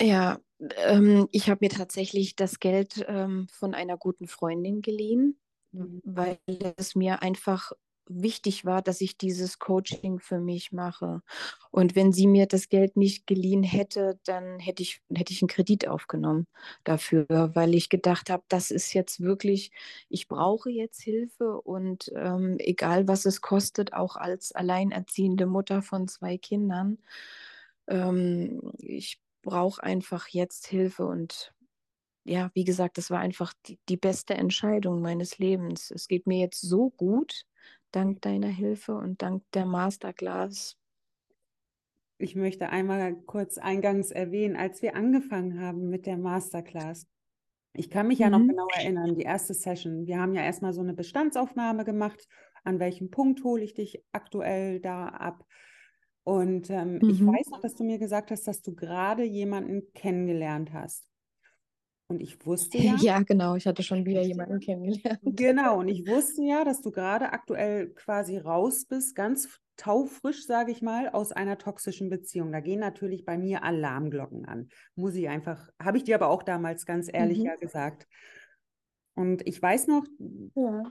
ja, ähm, ich habe mir tatsächlich das Geld ähm, von einer guten Freundin geliehen, mhm. weil es mir einfach wichtig war, dass ich dieses Coaching für mich mache. Und wenn sie mir das Geld nicht geliehen hätte, dann hätte ich, hätte ich einen Kredit aufgenommen dafür, weil ich gedacht habe, das ist jetzt wirklich, ich brauche jetzt Hilfe und ähm, egal was es kostet, auch als alleinerziehende Mutter von zwei Kindern, ähm, ich brauche einfach jetzt Hilfe und ja, wie gesagt, das war einfach die, die beste Entscheidung meines Lebens. Es geht mir jetzt so gut, dank deiner Hilfe und dank der Masterclass. Ich möchte einmal kurz eingangs erwähnen, als wir angefangen haben mit der Masterclass. Ich kann mich mhm. ja noch mhm. genau erinnern, die erste Session. Wir haben ja erstmal so eine Bestandsaufnahme gemacht. An welchem Punkt hole ich dich aktuell da ab? Und ähm, mhm. ich weiß noch, dass du mir gesagt hast, dass du gerade jemanden kennengelernt hast. Und ich wusste ja. Ja, genau, ich hatte schon wieder jemanden kennengelernt. Genau, und ich wusste ja, dass du gerade aktuell quasi raus bist, ganz taufrisch, sage ich mal, aus einer toxischen Beziehung. Da gehen natürlich bei mir Alarmglocken an. Muss ich einfach, habe ich dir aber auch damals ganz ehrlich mhm. ja gesagt. Und ich weiß noch, Ja.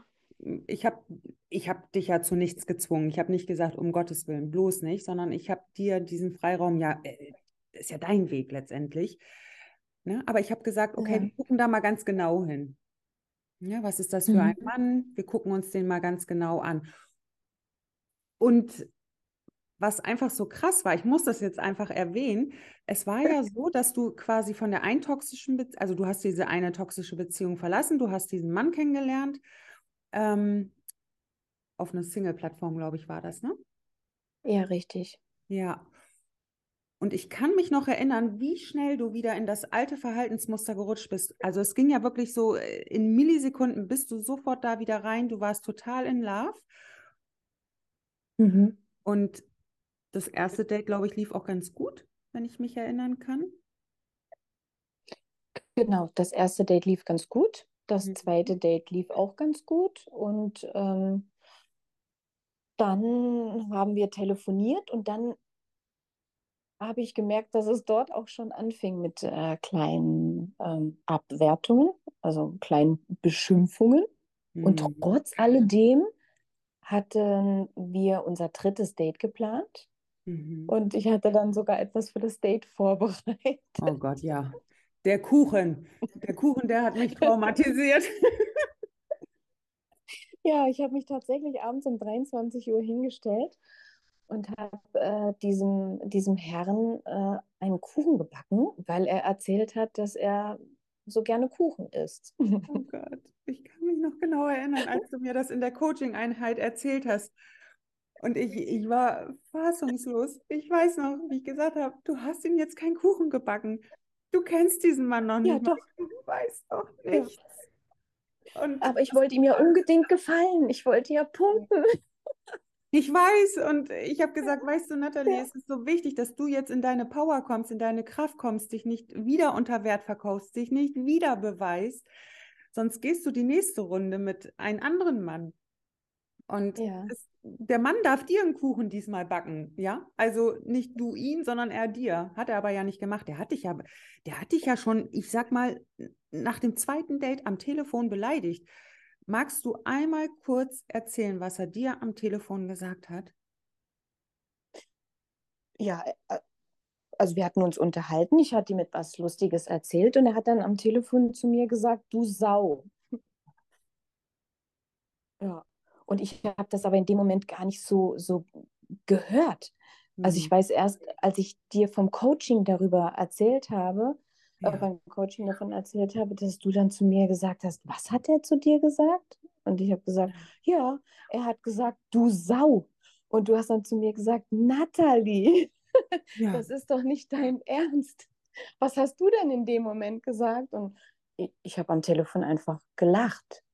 Ich habe ich hab dich ja zu nichts gezwungen. Ich habe nicht gesagt, um Gottes Willen, bloß nicht, sondern ich habe dir diesen Freiraum, ja, äh, ist ja dein Weg letztendlich. Ne? Aber ich habe gesagt, okay, Ja. wir gucken da mal ganz genau hin. Ja, was ist das für Mhm. ein Mann? Wir gucken uns den mal ganz genau an. Und was einfach so krass war, ich muss das jetzt einfach erwähnen, es war ja so, dass du quasi von der einen toxischen, Be also du hast diese eine toxische Beziehung verlassen, du hast diesen Mann kennengelernt, ähm, auf einer Single-Plattform, glaube ich, war das, ne? Ja, richtig. Ja. Und ich kann mich noch erinnern, wie schnell du wieder in das alte Verhaltensmuster gerutscht bist. Also es ging ja wirklich so, äh, in Millisekunden bist du sofort da wieder rein, du warst total in Love. Mhm. Und das erste Date, glaube ich, lief auch ganz gut, wenn ich mich erinnern kann. Genau, das erste Date lief ganz gut. Das Mhm. zweite Date lief auch ganz gut. Und ähm, dann haben wir telefoniert und dann habe ich gemerkt, dass es dort auch schon anfing mit äh, kleinen ähm, Abwertungen, also kleinen Beschimpfungen. Und Mhm. trotz alledem hatten wir unser drittes Date geplant. Mhm. Und ich hatte dann sogar etwas für das Date vorbereitet. Oh Gott, ja. Der Kuchen. Der Kuchen, der hat mich traumatisiert. Ja, ich habe mich tatsächlich abends um 23 Uhr hingestellt und habe äh, diesem, diesem Herrn äh, einen Kuchen gebacken, weil er erzählt hat, dass er so gerne Kuchen isst. Oh Gott, ich kann mich noch genau erinnern, als du mir das in der Coaching-Einheit erzählt hast. Und ich, ich war fassungslos. Ich weiß noch, wie ich gesagt habe, du hast ihm jetzt keinen Kuchen gebacken. Du kennst diesen Mann noch Ja, nicht mal. doch. Du weißt doch Ja. nichts. Und Aber ich wollte ihm ja unbedingt gefallen. Ich wollte ja punkten. Ich weiß und ich habe gesagt, weißt du, Nathalie, Ja. es ist so wichtig, dass du jetzt in deine Power kommst, in deine Kraft kommst, dich nicht wieder unter Wert verkaufst, dich nicht wieder beweist, sonst gehst du die nächste Runde mit einem anderen Mann. Und Ja. es, der Mann darf dir einen Kuchen diesmal backen, ja? Also nicht du ihn, sondern er dir. Hat er aber ja nicht gemacht. Der hat dich ja, der hat dich ja schon, ich sag mal, nach dem zweiten Date am Telefon beleidigt. Magst du einmal kurz erzählen, was er dir am Telefon gesagt hat? Ja, äh, also wir hatten uns unterhalten. Ich hatte ihm etwas Lustiges erzählt und er hat dann am Telefon zu mir gesagt, du Sau. Ja. Und ich habe das aber in dem Moment gar nicht so, so gehört. Also ich Hm, weiß erst, als ich dir vom Coaching darüber erzählt habe, äh, ja. beim Coaching davon erzählt habe, dass du dann zu mir gesagt hast, was hat er zu dir gesagt? Und ich habe gesagt, ja, er hat gesagt, du Sau. Und du hast dann zu mir gesagt, Nathalie, Ja, das ist doch nicht dein Ernst. Was hast du denn in dem Moment gesagt? Und ich, ich habe am Telefon einfach gelacht.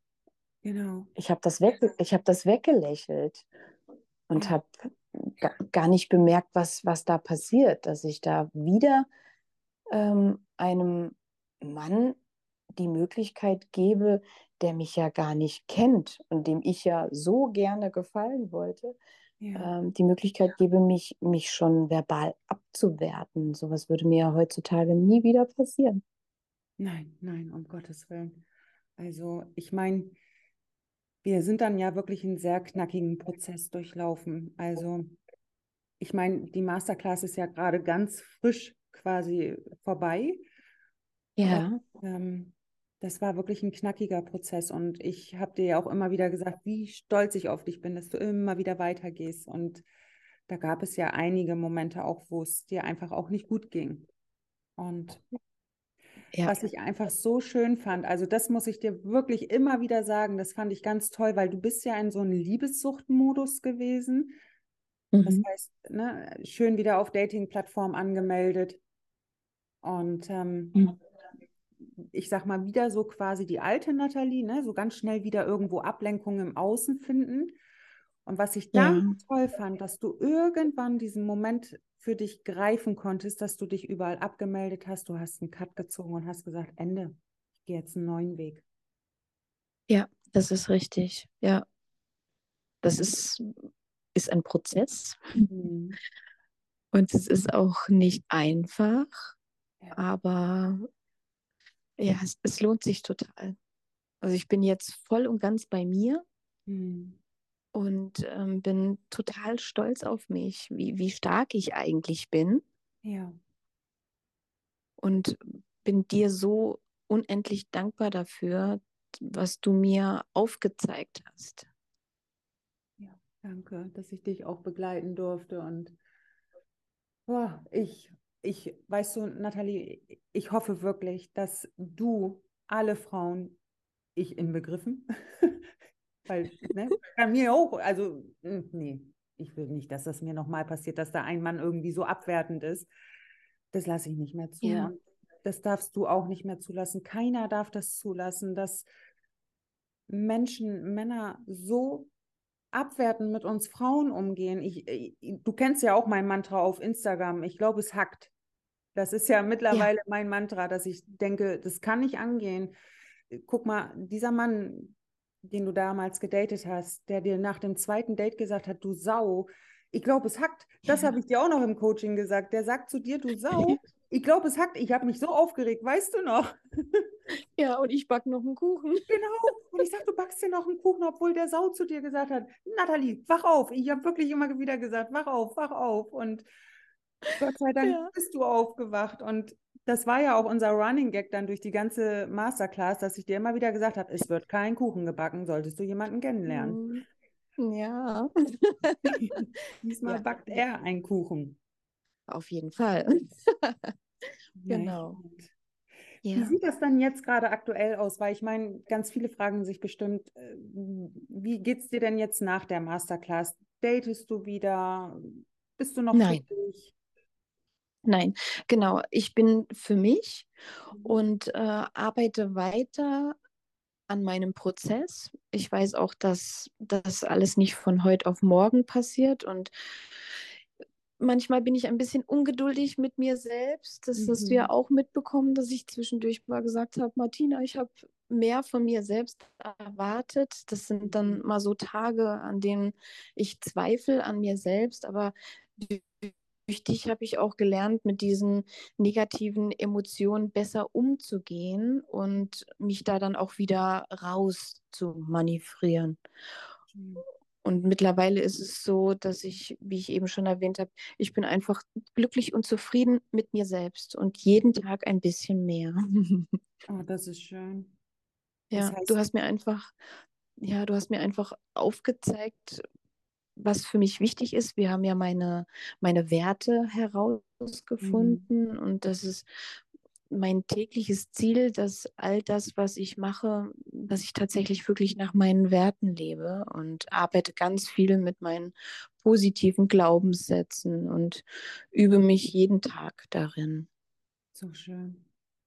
Genau. Ich habe das, weg, ich hab das weggelächelt und habe gar nicht bemerkt, was, was da passiert, dass ich da wieder ähm, einem Mann die Möglichkeit gebe, der mich ja gar nicht kennt und dem ich ja so gerne gefallen wollte, Ja. ähm, die Möglichkeit gebe, mich, mich schon verbal abzuwerten. Sowas würde mir ja heutzutage nie wieder passieren. Nein, nein, um Gottes Willen. Also, ich meine, wir sind dann ja wirklich einen sehr knackigen Prozess durchlaufen. Also, ich meine, die Masterclass ist ja gerade ganz frisch quasi vorbei. Ja, Ähm, das war wirklich ein knackiger Prozess und ich habe dir ja auch immer wieder gesagt, wie stolz ich auf dich bin, dass du immer wieder weitergehst. Und da gab es ja einige Momente auch, wo es dir einfach auch nicht gut ging. Und ja, was ich einfach so schön fand, also das muss ich dir wirklich immer wieder sagen, das fand ich ganz toll, weil du bist ja in so einem Liebessuchtmodus gewesen. Das mhm. heißt, ne, schön wieder auf Dating-Plattformen angemeldet. Und ähm, Mhm. ich sag mal, wieder so quasi die alte Nathalie, ne? so ganz schnell wieder irgendwo Ablenkung im Außen finden. Und was ich dann ja, toll fand, dass du irgendwann diesen Moment für dich greifen konntest, dass du dich überall abgemeldet hast, du hast einen Cut gezogen und hast gesagt, Ende, ich gehe jetzt einen neuen Weg. ja, das ist richtig. Ja, das ist, ist ein Prozess Mhm. und es ist auch nicht einfach, Ja. aber ja, es, es lohnt sich total. Also ich bin jetzt voll und ganz bei mir Mhm. Und ähm, bin total stolz auf mich, wie, wie stark ich eigentlich bin Ja. und bin dir so unendlich dankbar dafür, was du mir aufgezeigt hast. Ja, danke, dass ich dich auch begleiten durfte. Und boah, ich, ich, weißt du, Nathalie, ich hoffe wirklich, dass du alle Frauen, ich inbegriffen, weil, ne, bei mir auch, also, hm, nee, ich will nicht, dass das mir nochmal passiert, dass da ein Mann irgendwie so abwertend ist. Das lasse ich nicht mehr zu. Ja. Und das darfst du auch nicht mehr zulassen. Keiner darf das zulassen, dass Menschen, Männer so abwertend mit uns Frauen umgehen. Ich, ich, du kennst ja auch mein Mantra auf Instagram. Ich glaube, es hackt. Das ist ja mittlerweile mein Mantra, dass ich denke, das kann nicht angehen. Guck mal, dieser Mann, den du damals gedatet hast, der dir nach dem zweiten Date gesagt hat, du Sau, ich glaube, es hackt. Das Ja. habe ich dir auch noch im Coaching gesagt. Der sagt zu dir, du Sau, ich glaube, es hackt. Ich habe mich so aufgeregt, weißt du noch? Ja, und ich backe noch einen Kuchen. Genau. Und ich sag, du backst dir noch einen Kuchen, obwohl der Sau zu dir gesagt hat, Nathalie, wach auf. Ich habe wirklich immer wieder gesagt, wach auf, wach auf. Und Gott sei Dank Ja. bist du aufgewacht. Und das war ja auch unser Running Gag dann durch die ganze Masterclass, dass ich dir immer wieder gesagt habe, es wird kein Kuchen gebacken, solltest du jemanden kennenlernen. Mm, Ja, Diesmal Ja. backt er einen Kuchen. auf jeden Fall. Ja, Genau. gut. Wie Ja. sieht das dann jetzt gerade aktuell aus? Weil ich meine, ganz viele fragen sich bestimmt, äh, wie geht es dir denn jetzt nach der Masterclass? Datest du wieder? Bist du noch Nein. glücklich? Nein, genau. Ich bin für mich Mhm. und äh, arbeite weiter an meinem Prozess. Ich weiß auch, dass das alles nicht von heute auf morgen passiert und manchmal bin ich ein bisschen ungeduldig mit mir selbst. Das hast du ja Mhm. auch mitbekommen, dass ich zwischendurch mal gesagt habe, Martina, ich habe mehr von mir selbst erwartet. Das sind dann Mhm. mal so Tage, an denen ich zweifle an mir selbst, aber durch dich habe ich auch gelernt, mit diesen negativen Emotionen besser umzugehen und mich da dann auch wieder raus zu manövrieren. Mhm. Und mittlerweile ist es so, dass ich, wie ich eben schon erwähnt habe, ich bin einfach glücklich und zufrieden mit mir selbst und jeden Tag ein bisschen mehr. Oh, das ist schön. Das Ja, heißt, du hast mir einfach, ja, du hast mir einfach aufgezeigt, was für mich wichtig ist. Wir haben ja meine, meine Werte mhm. herausgefunden und das ist mein tägliches Ziel, dass all das, was ich mache, dass ich tatsächlich wirklich nach meinen Werten lebe und arbeite ganz viel mit meinen positiven Glaubenssätzen und übe mich jeden Tag darin. so schön.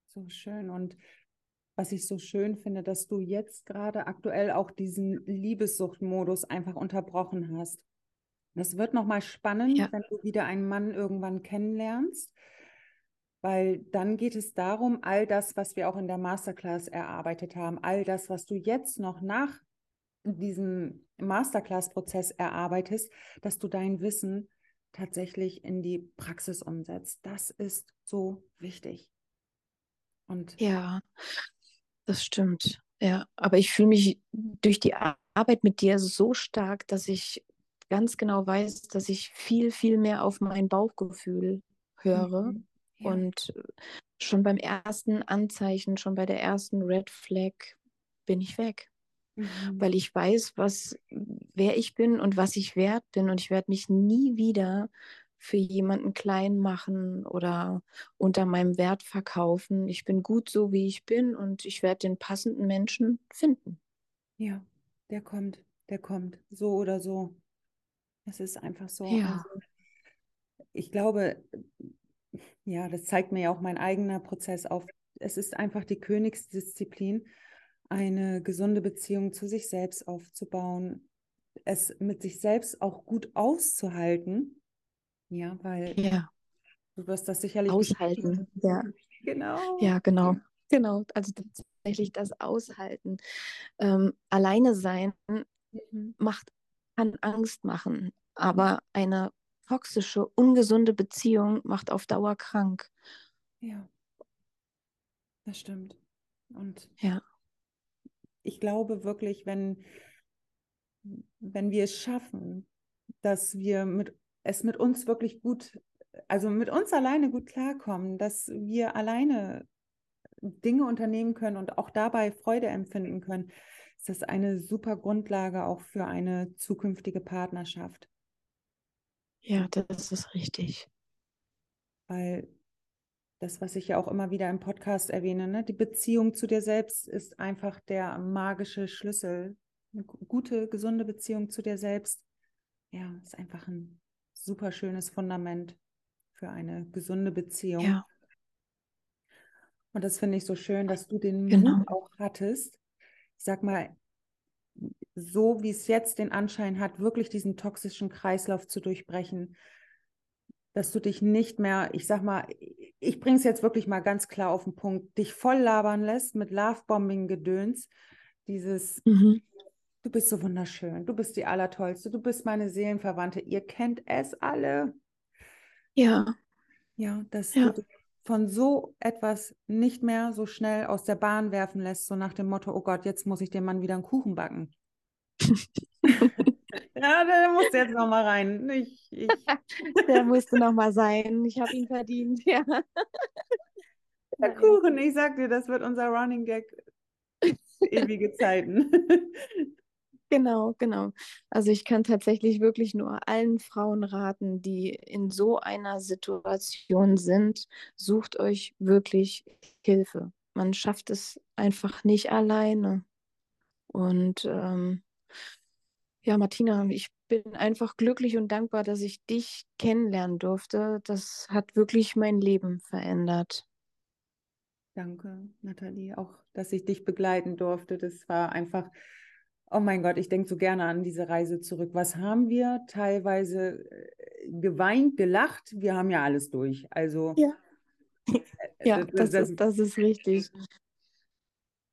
So schön. Und was ich so schön finde, dass du jetzt gerade aktuell auch diesen Liebessuchtmodus einfach unterbrochen hast. Das wird nochmal spannend, Ja. wenn du wieder einen Mann irgendwann kennenlernst, weil dann geht es darum, all das, was wir auch in der Masterclass erarbeitet haben, all das, was du jetzt noch nach diesem Masterclass-Prozess erarbeitest, dass du dein Wissen tatsächlich in die Praxis umsetzt. Das ist so wichtig. Und Ja, das stimmt. Ja, aber ich fühle mich durch die Ar- Arbeit mit dir so stark, dass ich ganz genau weiß, dass ich viel, viel mehr auf mein Bauchgefühl höre. Mhm. Ja. Und schon beim ersten Anzeichen, schon bei der ersten Red Flag bin ich weg, Mhm. weil ich weiß, was, wer ich bin und was ich wert bin. Und ich werde mich nie wieder für jemanden klein machen oder unter meinem Wert verkaufen. Ich bin gut so, wie ich bin und ich werde den passenden Menschen finden. Ja, der kommt, der kommt, so oder so. Es ist einfach so. Ja. Also, ich glaube, ja, das zeigt mir ja auch mein eigener Prozess auf. Es ist einfach die Königsdisziplin, eine gesunde Beziehung zu sich selbst aufzubauen, es mit sich selbst auch gut auszuhalten. Ja, weil Ja, du wirst das sicherlich aushalten. Ja, Genau. ja, genau. Genau, also tatsächlich das Aushalten. Ähm, alleine sein Mhm. macht, kann Angst machen, aber eine toxische, ungesunde Beziehung macht auf Dauer krank. Ja, das stimmt. Und Ja. ich glaube wirklich, wenn, wenn wir es schaffen, dass wir mit, es mit uns wirklich gut, also mit uns alleine gut klarkommen, dass wir alleine Dinge unternehmen können und auch dabei Freude empfinden können, ist das eine super Grundlage auch für eine zukünftige Partnerschaft. Ja, das ist richtig. Weil das, was ich ja auch immer wieder im Podcast erwähne, ne, die Beziehung zu dir selbst ist einfach der magische Schlüssel. Eine gute, gesunde Beziehung zu dir selbst, ja, ist einfach ein super schönes Fundament für eine gesunde Beziehung. Ja. Und das finde ich so schön, dass du den genau. Mut auch hattest. Ich sag mal, so wie es jetzt den Anschein hat, wirklich diesen toxischen Kreislauf zu durchbrechen, dass du dich nicht mehr, ich sag mal, ich bringe es jetzt wirklich mal ganz klar auf den Punkt, dich voll labern lässt mit Lovebombing-Gedöns, dieses, mhm. Du bist so wunderschön, du bist die Allertollste, du bist meine Seelenverwandte, ihr kennt es alle. Ja. Ja, dass ja. du von so etwas nicht mehr so schnell aus der Bahn werfen lässt, so nach dem Motto, oh Gott, jetzt muss ich dem Mann wieder einen Kuchen backen. ja, der musste jetzt noch mal rein. Ich, ich. der musste noch mal sein. Ich habe ihn verdient, ja. Der Kuchen, ich sag dir, das wird unser Running Gag ewige Zeiten. Genau, genau. Also ich kann tatsächlich wirklich nur allen Frauen raten, die in so einer Situation sind, sucht euch wirklich Hilfe. Man schafft es einfach nicht alleine. Und ähm, ja, Martina, ich bin einfach glücklich und dankbar, dass ich dich kennenlernen durfte. Das hat wirklich mein Leben verändert. Danke, Nathalie, auch, dass ich dich begleiten durfte. Das war einfach Oh mein Gott, ich denke so gerne an diese Reise zurück. Was haben wir? Teilweise äh, geweint, gelacht. Wir haben ja alles durch. Also ja, äh, ja das, das, ist, das ist richtig.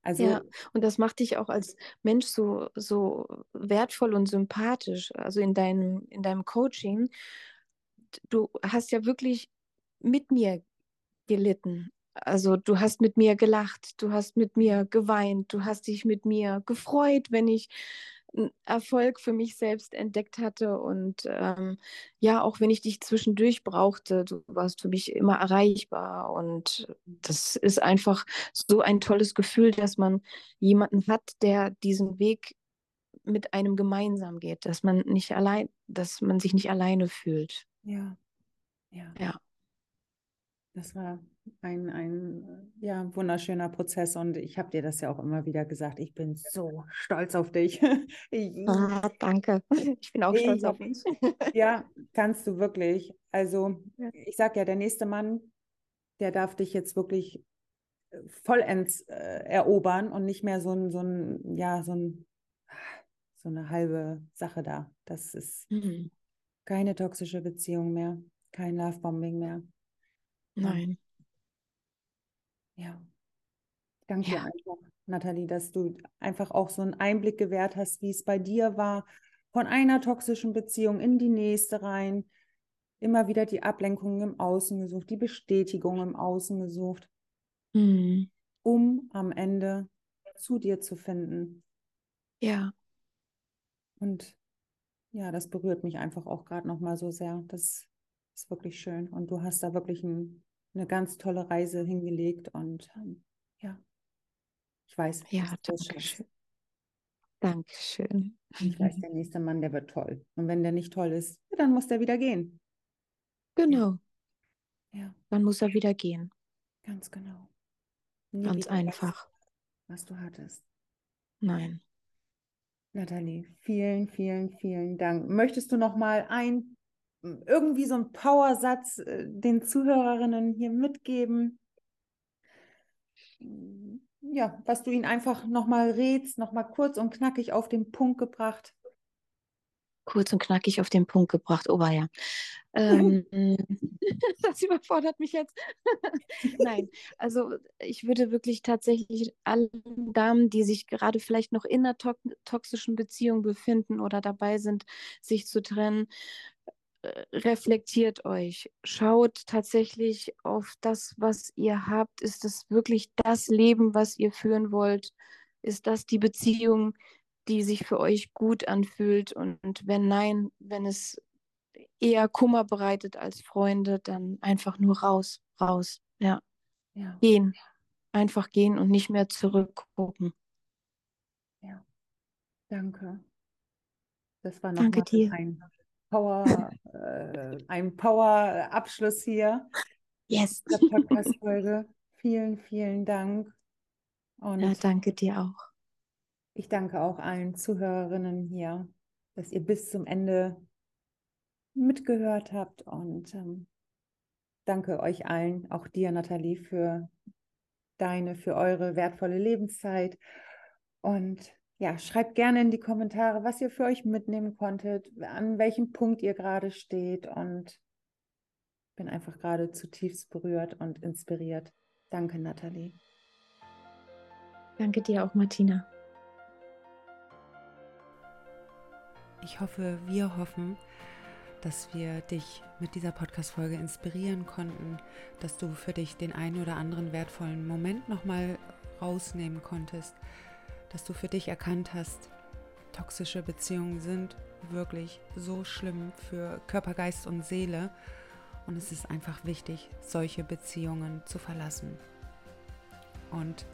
Also, ja, und das macht dich auch als Mensch so, so wertvoll und sympathisch. Also in deinem, in deinem Coaching, du hast ja wirklich mit mir gelitten. Also du hast mit mir gelacht, du hast mit mir geweint, du hast dich mit mir gefreut, wenn ich einen Erfolg für mich selbst entdeckt hatte und ähm, ja, auch wenn ich dich zwischendurch brauchte, du warst für mich immer erreichbar und das ist einfach so ein tolles Gefühl, dass man jemanden hat, der diesen Weg mit einem gemeinsam geht, dass man nicht allein, dass man sich nicht alleine fühlt. Ja. Ja. ja. Das war ein, ein ja, wunderschöner Prozess und ich habe dir das ja auch immer wieder gesagt. Ich bin so stolz auf dich. ah, danke. Ich bin auch ich, stolz auf dich. ja, kannst du wirklich. Also, ja. ich sage ja, der nächste Mann, der darf dich jetzt wirklich äh, vollends äh, erobern und nicht mehr so ein, so ein, ja, so ein, so eine halbe Sache da. Das ist mhm. keine toxische Beziehung mehr, kein Lovebombing mehr. Nein. Ja. Danke ja. dir einfach, Nathalie, dass du einfach auch so einen Einblick gewährt hast, wie es bei dir war, von einer toxischen Beziehung in die nächste rein, immer wieder die Ablenkung im Außen gesucht, die Bestätigung im Außen gesucht, mhm. um am Ende zu dir zu finden. Ja. Und ja, das berührt mich einfach auch gerade nochmal so sehr. Das ist wirklich schön. Und du hast da wirklich ein eine ganz tolle Reise hingelegt und ähm, ja, ich weiß. Ja, danke schön. Dankeschön. Ich weiß, der nächste Mann, der wird toll. Und wenn der nicht toll ist, dann muss der wieder gehen. Genau. Ja. Dann muss er wieder gehen. Ganz genau. Nie Ganz einfach. Was, was du hattest. Nein. Nathalie, vielen, vielen, vielen Dank. Möchtest du noch mal ein irgendwie so einen Powersatz äh, den Zuhörerinnen hier mitgeben? Ja, was du ihnen einfach nochmal rätst, nochmal kurz und knackig auf den Punkt gebracht. Kurz und knackig auf den Punkt gebracht, oh ja. Ähm, das überfordert mich jetzt. Nein, also ich würde wirklich tatsächlich allen Damen, die sich gerade vielleicht noch in einer to toxischen Beziehung befinden oder dabei sind, sich zu trennen, reflektiert euch, schaut tatsächlich auf das, was ihr habt. Ist das wirklich das Leben, was ihr führen wollt? ist das die Beziehung, die sich für euch gut anfühlt? Und, und wenn nein, wenn es eher Kummer bereitet als Freunde, dann einfach nur raus, raus. Ja. ja. Gehen. Einfach gehen und nicht mehr zurückgucken. Ja. Danke. Das war nochmal ein Power, äh, ein Power-Abschluss hier. Yes. Der Podcast-Folge. vielen, vielen Dank. Und ja, danke dir auch. Ich danke auch allen Zuhörerinnen hier, dass ihr bis zum Ende mitgehört habt und ähm, danke euch allen, auch dir, Nathalie, für deine, für eure wertvolle Lebenszeit. Und ja, schreibt gerne in die Kommentare, was ihr für euch mitnehmen konntet, an welchem Punkt ihr gerade steht und bin einfach gerade zutiefst berührt und inspiriert. Danke, Nathalie. Danke dir auch, Martina. Ich hoffe, wir hoffen, dass wir dich mit dieser Podcast-Folge inspirieren konnten, dass du für dich den einen oder anderen wertvollen Moment nochmal rausnehmen konntest, dass du für dich erkannt hast, toxische Beziehungen sind wirklich so schlimm für Körper, Geist und Seele und es ist einfach wichtig, solche Beziehungen zu verlassen. Und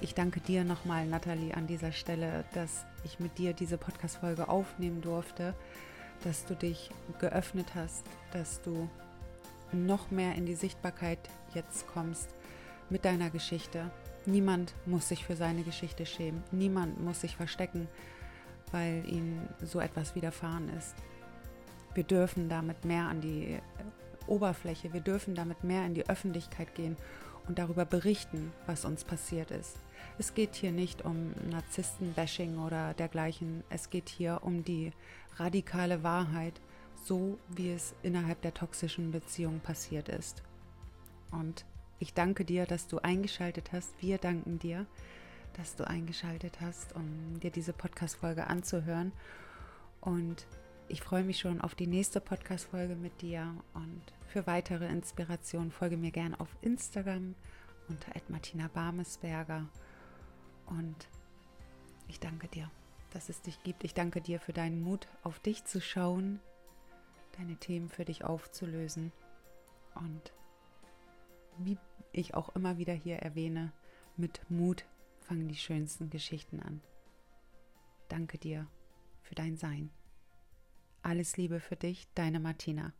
ich danke dir nochmal, Nathalie, an dieser Stelle, dass ich mit dir diese Podcast-Folge aufnehmen durfte dass du dich geöffnet hast, dass du noch mehr in die Sichtbarkeit jetzt kommst mit deiner Geschichte. Niemand muss sich für seine Geschichte schämen. Niemand muss sich verstecken, weil ihm so etwas widerfahren ist. Wir dürfen damit mehr an die Oberfläche, wir dürfen damit mehr in die Öffentlichkeit gehen und darüber berichten, was uns passiert ist. Es geht hier nicht um Narzissten-Bashing oder dergleichen. Es geht hier um die radikale Wahrheit, so wie es innerhalb der toxischen Beziehung passiert ist. Und ich danke dir, dass du eingeschaltet hast. Wir danken dir, dass du eingeschaltet hast, um dir diese Podcast-Folge anzuhören. Und ich freue mich schon auf die nächste Podcast-Folge mit dir. Und für weitere Inspirationen folge mir gerne auf Instagram unter Martina Barmesberger. Und ich danke dir dass es dich gibt. Ich danke dir für deinen Mut, auf dich zu schauen, deine Themen für dich aufzulösen. Und wie ich auch immer wieder hier erwähne, mit Mut fangen die schönsten Geschichten an. Danke dir für dein Sein. Alles Liebe für dich, deine Martina.